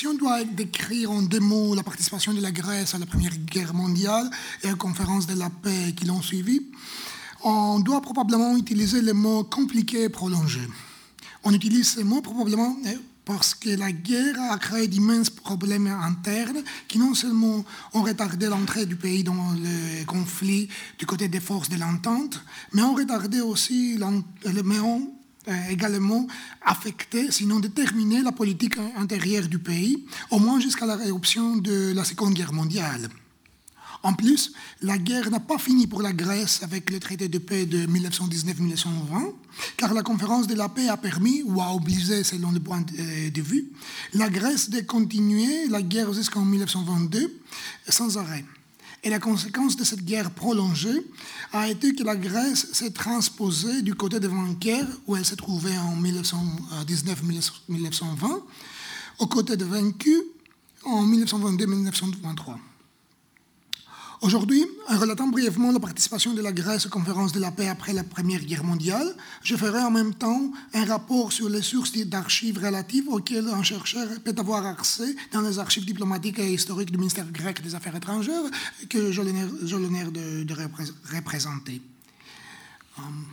si on doit décrire en deux mots la participation de la Grèce à la Première Guerre mondiale et aux conférences de la paix qui l'ont suivi, on doit probablement utiliser le mot compliqué et prolongé. On utilise ce mot probablement eh, parce que la guerre a créé d'immenses problèmes internes qui non seulement ont retardé l'entrée du pays dans le conflit du côté des forces de l'entente, mais ont retardé aussi, mais ont également affecté, sinon déterminé la politique intérieure du pays, au moins jusqu'à la réruption de la Seconde Guerre mondiale. En plus, la guerre n'a pas fini pour la Grèce avec le traité de paix de 1919-1920, car la conférence de la paix a permis, ou a obligé, selon le point de vue, la Grèce de continuer la guerre jusqu'en 1922 sans arrêt. Et la conséquence de cette guerre prolongée a été que la Grèce s'est transposée du côté de Vainqueur, où elle se trouvait en 1919-1920, au côté de vaincus en 1922-1923. Aujourd'hui, en relatant brièvement la participation de la Grèce aux conférences de la paix après la Première Guerre mondiale, je ferai en même temps un rapport sur les sources d'archives relatives auxquelles un chercheur peut avoir accès dans les archives diplomatiques et historiques du ministère grec des Affaires étrangères que j'ai l'honneur de, représenter. Um,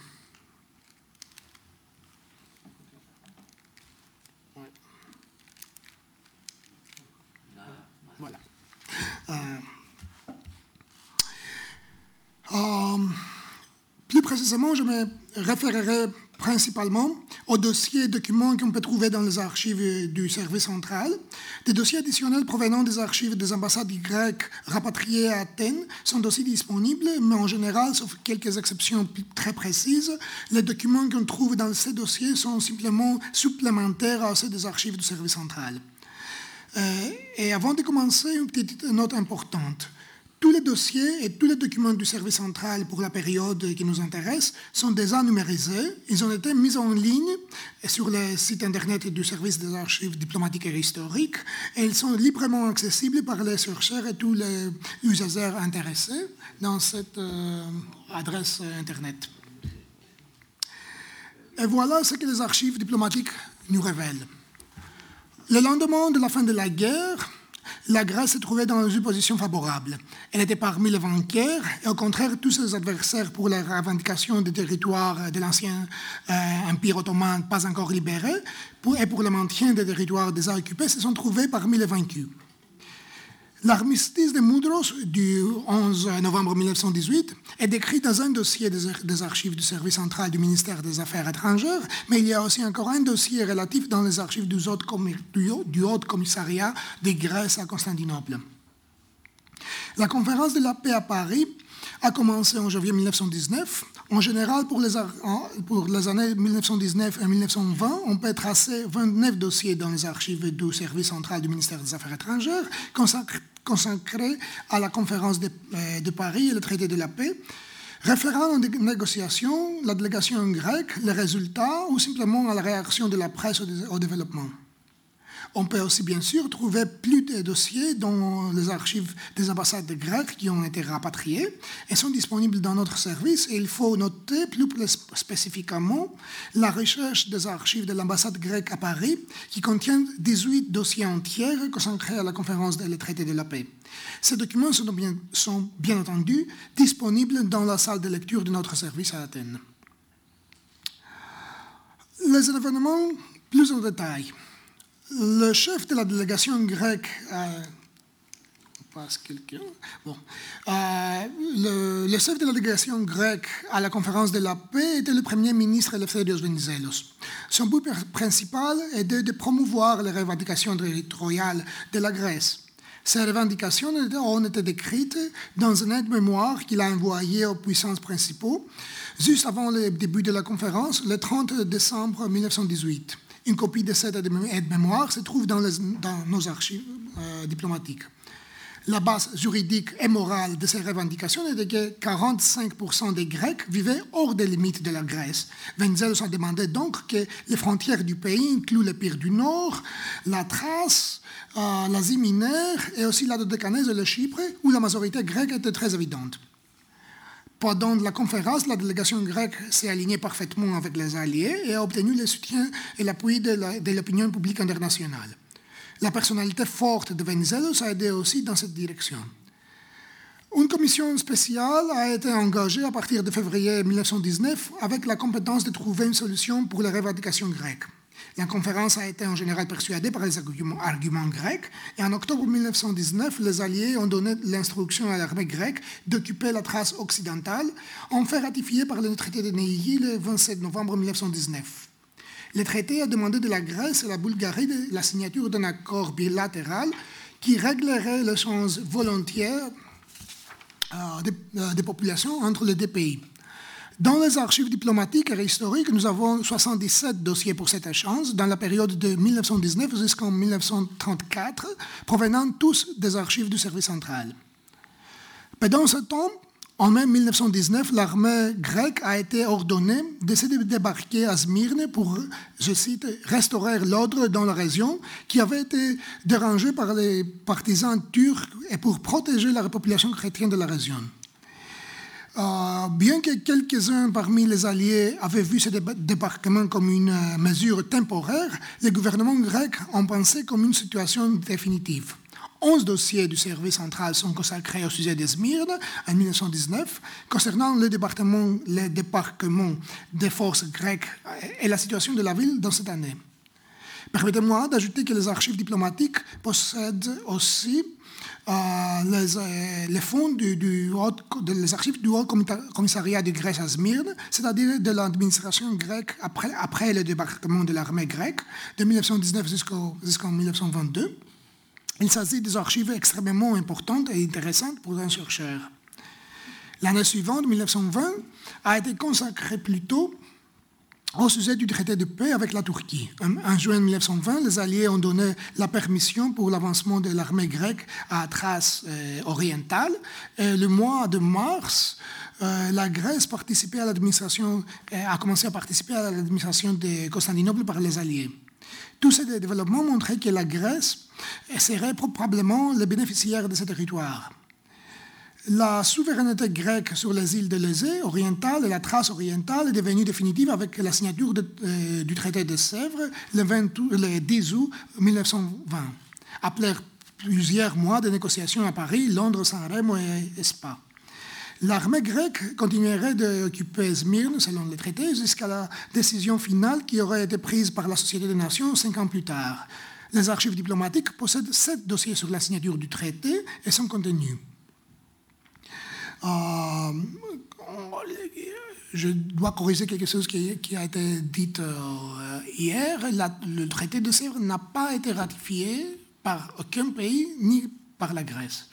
précisément, je me référerai principalement aux dossiers et documents qu'on peut trouver dans les archives du service central. Des dossiers additionnels provenant des archives des ambassades grecques rapatriées à Athènes sont aussi disponibles, mais en général, sauf quelques exceptions très précises, les documents qu'on trouve dans ces dossiers sont simplement supplémentaires à ceux des archives du service central. Euh, et avant de commencer, une petite note importante. Tous les dossiers et tous les documents du service central pour la période qui nous intéresse sont déjà numérisés. Ils ont été mis en ligne sur le site internet du service des archives diplomatiques et historiques et ils sont librement accessibles par les chercheurs et tous les usagers intéressés dans cette euh, adresse internet. Et voilà ce que les archives diplomatiques nous révèlent. Le lendemain de la fin de la guerre, la Grèce se trouvait dans une position favorable. Elle était parmi les vainqueurs et au contraire, tous ses adversaires pour la revendication des territoires de l'ancien euh, Empire ottoman pas encore libérés et pour le maintien des territoires déjà occupés se sont trouvés parmi les vaincus. L'armistice de Moudros du 11 novembre 1918 est décrit dans un dossier des archives du service central du ministère des Affaires étrangères, mais il y a aussi encore un dossier relatif dans les archives du Haut Commissariat de Grèce à Constantinople. La conférence de la paix à Paris a commencé en janvier 1919. En général, pour les, années 1919 et 1920, on peut tracer 29 dossiers dans les archives du service central du ministère des Affaires étrangères consacrés à la conférence de, euh, de Paris et le traité de la paix, référant aux négociations, la délégation grecque, les résultats ou simplement à la réaction de la presse au développement. On peut aussi bien sûr trouver plus de dossiers dans les archives des ambassades grecques qui ont été rapatriés et sont disponibles dans notre service. Il faut noter plus spécifiquement la recherche des archives de l'ambassade grecque à Paris qui contient 18 dossiers entiers consacrés à la conférence des traités de la paix. Ces documents sont sont bien entendu disponibles dans la salle de lecture de notre service à Athènes. Les événements plus en détail. Le chef de la délégation grecque, euh, bon, euh, le, chef de la délégation grecque à la conférence de la paix était le premier ministre Eleftherios Venizelos. Son but principal était de promouvoir les revendications territoriales de la Grèce. Ces revendications ont été décrites dans un aide-mémoire qu'il a envoyé aux puissances principaux juste avant le début de la conférence, le 30 décembre 1918. Une copie de cette aide-mémoire se trouve dans, nos archives euh, diplomatiques. La base juridique et morale de ces revendications est que 45% des Grecs vivaient hors des limites de la Grèce. Venizelos a demandé donc que les frontières du pays incluent l'Empire du Nord, la Thrace, euh, l'Asie mineure et aussi la Dodécanèse et le Chypre, où la majorité grecque était très évidente. Pendant la conférence, la délégation grecque s'est alignée parfaitement avec les alliés et a obtenu le soutien et l'appui de l'opinion publique internationale. La personnalité forte de Venizelos a aidé aussi dans cette direction. Une commission spéciale a été engagée à partir de février 1919 avec la compétence de trouver une solution pour les revendications grecques. La conférence a été en général persuadée par les arguments, grecs et en octobre 1919, les Alliés ont donné l'instruction à l'armée grecque d'occuper la trace occidentale, en fait ratifié par le traité de Neuilly le 27 novembre 1919. Le traité a demandé de la Grèce et la Bulgarie la signature d'un accord bilatéral qui réglerait l'échange volontaire euh, euh, des, populations entre les deux pays. Dans les archives diplomatiques et historiques, nous avons 77 dossiers pour cet échange dans la période de 1919 jusqu'en 1934, provenant tous des archives du service central. Pendant ce temps, en mai 1919, l'armée grecque a été ordonnée de se débarquer à Smyrne pour, je cite, restaurer l'ordre dans la région qui avait été dérangée par les partisans turcs et pour protéger la population chrétienne de la région. Euh, bien que quelques-uns parmi les alliés avaient vu ce débarquement comme une mesure temporaire, les gouvernements grecs en pensaient comme une situation définitive. 11 dossiers du service central sont consacrés au sujet de Smyrne en 1919 concernant le département, le débarquement des forces grecques et la situation de la ville dans cette année. Permettez-moi d'ajouter que les archives diplomatiques possèdent aussi euh, les, euh, les, fonds du, archives du Haut Commissariat de Grèce à Smyrne, c'est-à-dire de l'administration grecque après, le débarquement de l'armée grecque de 1919 jusqu'en jusqu 1922. Il s'agit des archives extrêmement importantes et intéressantes pour un chercheur. L'année suivante, 1920, a été consacrée plutôt au sujet du traité de paix avec la Turquie. En, juin 1920, les Alliés ont donné la permission pour l'avancement de l'armée grecque à Thrace euh, orientale. Et le mois de mars, euh, la Grèce participait à l'administration, euh, a commencé à participer à l'administration de Constantinople par les Alliés. Tous ces développements montraient que la Grèce serait probablement le bénéficiaire de ce territoire. La souveraineté grecque sur les îles de l'Ésée orientale et la trace orientale est devenue définitive avec la signature euh, du traité de Sèvres le, 20, le 10 août 1920, après plusieurs mois de négociations à Paris, Londres, San et Spa. L'armée grecque continuerait d'occuper Smyrne, selon le traité, jusqu'à la décision finale qui aurait été prise par la Société des Nations cinq ans plus tard. Les archives diplomatiques possèdent sept dossiers sur la signature du traité et son contenu. Euh, je dois corriger quelque chose qui, a été dit euh, hier. le traité de Sèvres n'a pas été ratifié par aucun pays, ni par la Grèce.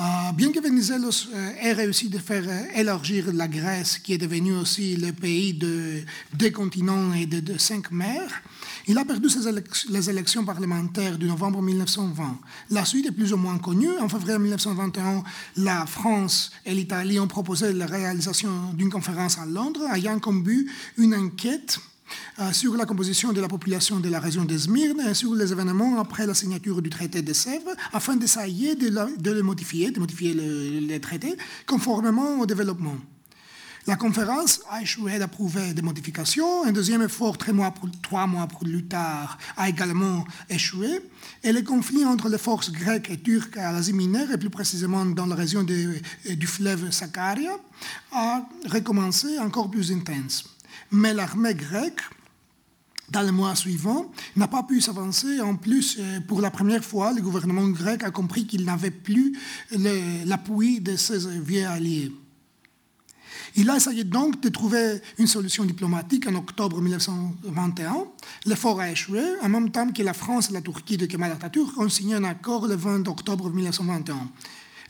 Euh, bien que Venizelos ait réussi de faire élargir la Grèce, qui est devenue aussi le pays de deux continents et de, cinq mers, il a perdu les élections parlementaires de novembre 1920. La suite est plus ou moins connue. En février 1921, la France et l'Italie ont proposé la réalisation d'une conférence à Londres, ayant comme but une enquête euh, sur la composition de la population de la région de Smyrne et sur les événements après la signature du traité de Sèvres, afin d'essayer de, de, le modifier, de modifier le, traité conformément au développement. La conférence a échoué d'approuver des modifications. Un deuxième effort, trois mois, mois plus tard, a également échoué. Et le conflit entre les forces grecques et turques à l'Asie mineure, et plus précisément dans la région de, du fleuve Sakaria, a recommencé encore plus intense. Mais l'armée grecque, dans les mois suivants, n'a pas pu s'avancer. En plus, euh, pour la première fois, le gouvernement grec a compris qu'il n'avait plus l'appui de ses vieux alliés. Il a essayé donc de trouver une solution diplomatique en octobre 1921. L'effort a échoué, en même temps que la France et la Turquie de Kemal Atatürk ont signé un accord le 20 octobre 1921.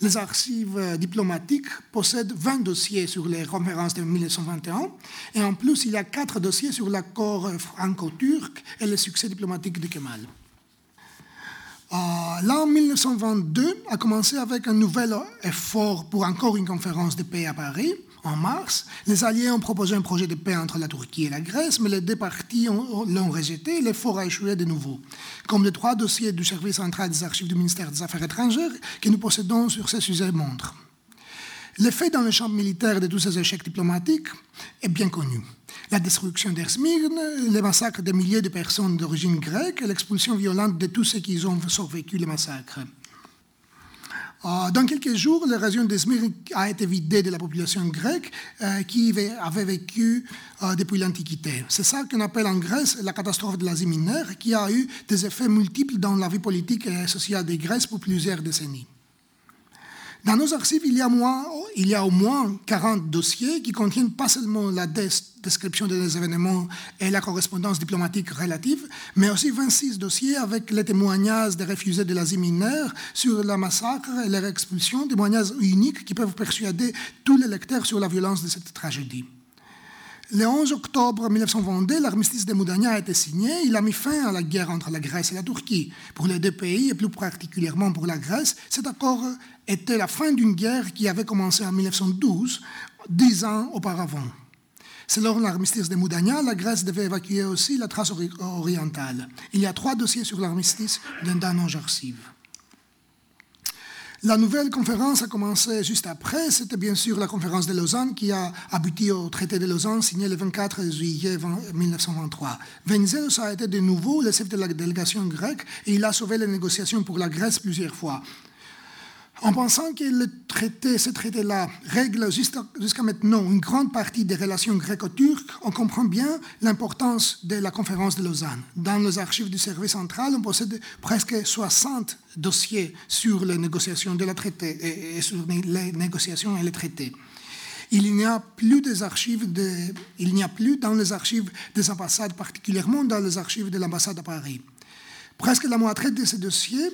Les archives diplomatiques possèdent 20 dossiers sur les conférences de 1921 et en plus il y a 4 dossiers sur l'accord franco-turc et le succès diplomatique de Kemal. Euh, L'an 1922 a commencé avec un nouvel effort pour encore une conférence de paix à Paris en mars, les Alliés ont proposé un projet de paix entre la Turquie et la Grèce, mais les deux parties l'ont rejeté et l'effort a échoué de nouveau. Comme les trois dossiers du service central des archives du ministère des Affaires étrangères que nous possédons sur ce sujet montrent. L'effet dans le champ militaire de tous ces échecs diplomatiques est bien connu. La destruction d'Ersmyrne, les massacres de milliers de personnes d'origine grecque l'expulsion violente de tous ceux qui ont survécu le massacre. Euh, dans quelques jours, la région d'Esmir a été vidée de la population grecque euh, qui avait vécu euh, depuis l'Antiquité. C'est ça qu'on appelle en Grèce la catastrophe de l'Asie mineure, qui a eu des effets multiples dans la vie politique et sociale des Grèces pour plusieurs décennies. Dans nos archives, il y, a au moins 40 dossiers qui contiennent pas seulement la description des événements et la correspondance diplomatique relative, mais aussi 26 dossiers avec les témoignages des réfugiés de l'Asie mineure sur le massacre et leur expulsion, témoignages uniques qui peuvent persuader tous les lecteurs sur la violence de cette tragédie. Le 11 octobre 1922, l'armistice de Moudania a été signé. Il a mis fin à la guerre entre la Grèce et la Turquie. Pour les deux pays, et plus particulièrement pour la Grèce, cet accord était la fin d'une guerre qui avait commencé en 1912, dix ans auparavant. Selon l'armistice de Moudania, la Grèce devait évacuer aussi la trace orientale. Il y a trois dossiers sur l'armistice dans nos archives. La nouvelle conférence a commencé juste après. C'était bien sûr la conférence de Lausanne qui a abouti au traité de Lausanne signé le 24 juillet 1923. Venizelos a été de nouveau le chef de la délégation grecque et il a sauvé les négociations pour la Grèce plusieurs fois. En pensant que le traité, ce traité-là règle jusqu'à maintenant une grande partie des relations gréco-turques, on comprend bien l'importance de la conférence de Lausanne. Dans les archives du service central, on possède presque 60 dossiers sur les négociations de la traité et sur les négociations et les traités. Il n'y a plus des archives de, il n'y a plus dans les archives des ambassades, particulièrement dans les archives de l'ambassade à Paris. Presque la moitié de ces dossiers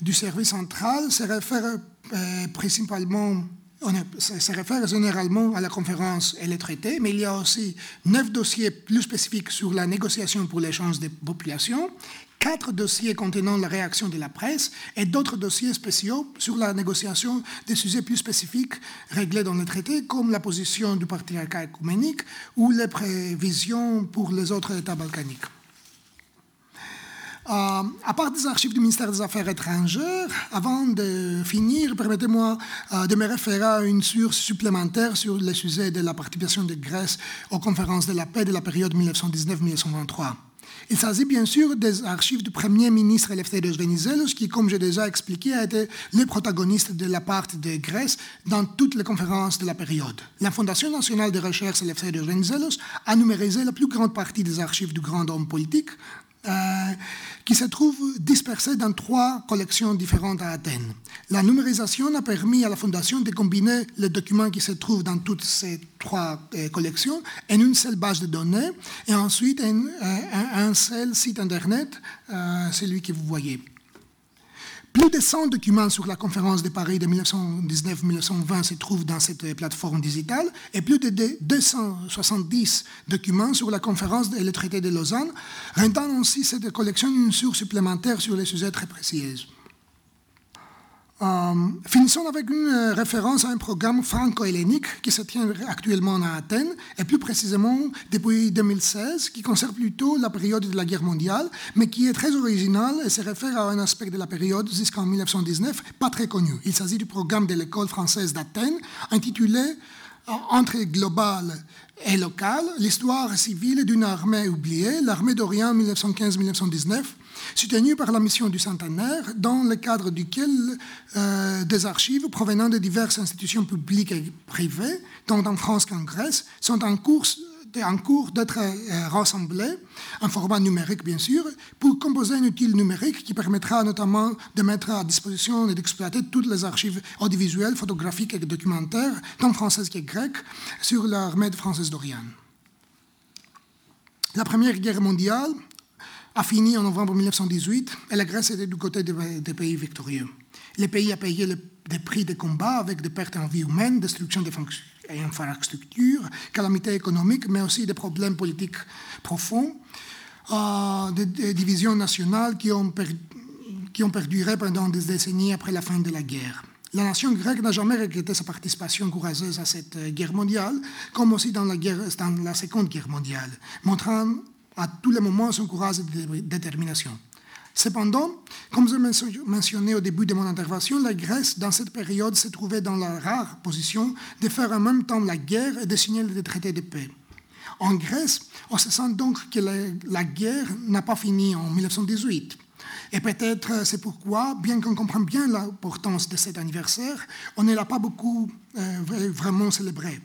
du service central se réfère euh, principalement généralement à la conférence et les traités, mais il y a aussi neuf dossiers plus spécifiques sur la négociation pour l'échange des populations, quatre dossiers contenant la réaction de la presse et d'autres dossiers spéciaux sur la négociation des sujets plus spécifiques réglés dans les traités, comme la position du patriarcat écuménique ou les prévisions pour les autres États balkaniques. Euh, à part des archives du ministère des Affaires étrangères, avant de finir, permettez-moi euh, de me référer à une source supplémentaire sur le sujet de la participation de Grèce aux conférences de la paix de la période 1919-1923. Il s'agit bien sûr des archives du Premier ministre Eleftherios Venizelos, qui, comme j'ai déjà expliqué, a été le protagoniste de la part de Grèce dans toutes les conférences de la période. La Fondation nationale de recherche Eleftherios Venizelos a numérisé la plus grande partie des archives du grand homme politique, euh, qui se trouvent dispersés dans trois collections différentes à Athènes. La numérisation a permis à la Fondation de combiner les documents qui se trouvent dans toutes ces trois euh, collections en une seule base de données et ensuite un, un seul site Internet, euh, celui que vous voyez. Plus de 100 documents sur la conférence de Paris de 1919-1920 se trouvent dans cette plateforme digitale et plus de 270 documents sur la conférence et le traité de Lausanne, rendant ainsi cette collection une source supplémentaire sur les sujets très précis. Euh, finissons avec une euh, référence à un programme franco-hellénique qui se tient actuellement à Athènes, et plus précisément depuis 2016, qui concerne plutôt la période de la guerre mondiale, mais qui est très original et se réfère à un aspect de la période jusqu'en 1919 pas très connu. Il s'agit du programme de l'école française d'Athènes, intitulé Entrée globale et locale, l'histoire civile d'une armée oubliée, l'armée d'Orient 1915-1919 soutenu par la mission du centenaire, dans le cadre duquel euh, des archives provenant de diverses institutions publiques et privées, tant en France qu'en Grèce, sont en cours d'être euh, rassemblées, en format numérique bien sûr, pour composer un outil numérique qui permettra notamment de mettre à disposition et d'exploiter toutes les archives audiovisuelles, photographiques et documentaires, tant françaises que grecques, sur l'armée française d'Orient. La Première Guerre mondiale a fini en novembre 1918 et la Grèce était du côté des, pays victorieux. Le pays a payé le, des prix de combat avec des pertes en vie humaine, destruction des infrastructures, calamités économiques, mais aussi des problèmes politiques profonds, euh, des, divisions nationales qui ont, qui ont perduré pendant des décennies après la fin de la guerre. La nation grecque n'a jamais regretté sa participation courageuse à cette guerre mondiale, comme aussi dans la, dans la Seconde Guerre mondiale, montrant à tous les moments son courage et détermination. Cependant, comme je mentionné au début de mon intervention, la Grèce, dans cette période, se trouvait dans la rare position de faire en même temps la guerre et de signer des traités de paix. En Grèce, on se sent donc que la, guerre n'a pas fini en 1918. Et peut-être c'est pourquoi, bien qu'on comprenne bien l'importance de cet anniversaire, on ne l'a pas beaucoup euh, vraiment célébré.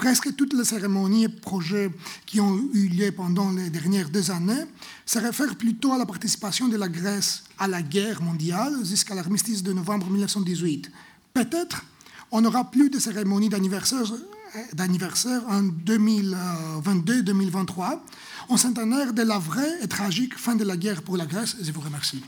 Presque toutes les cérémonies et projets qui ont eu lieu pendant les dernières deux années se réfèrent plutôt à la participation de la Grèce à la guerre mondiale jusqu'à l'armistice de novembre 1918. Peut-être on n'aura plus de cérémonies d'anniversaire en 2022-2023, en centenaire de la vraie et tragique fin de la guerre pour la Grèce. Je vous remercie.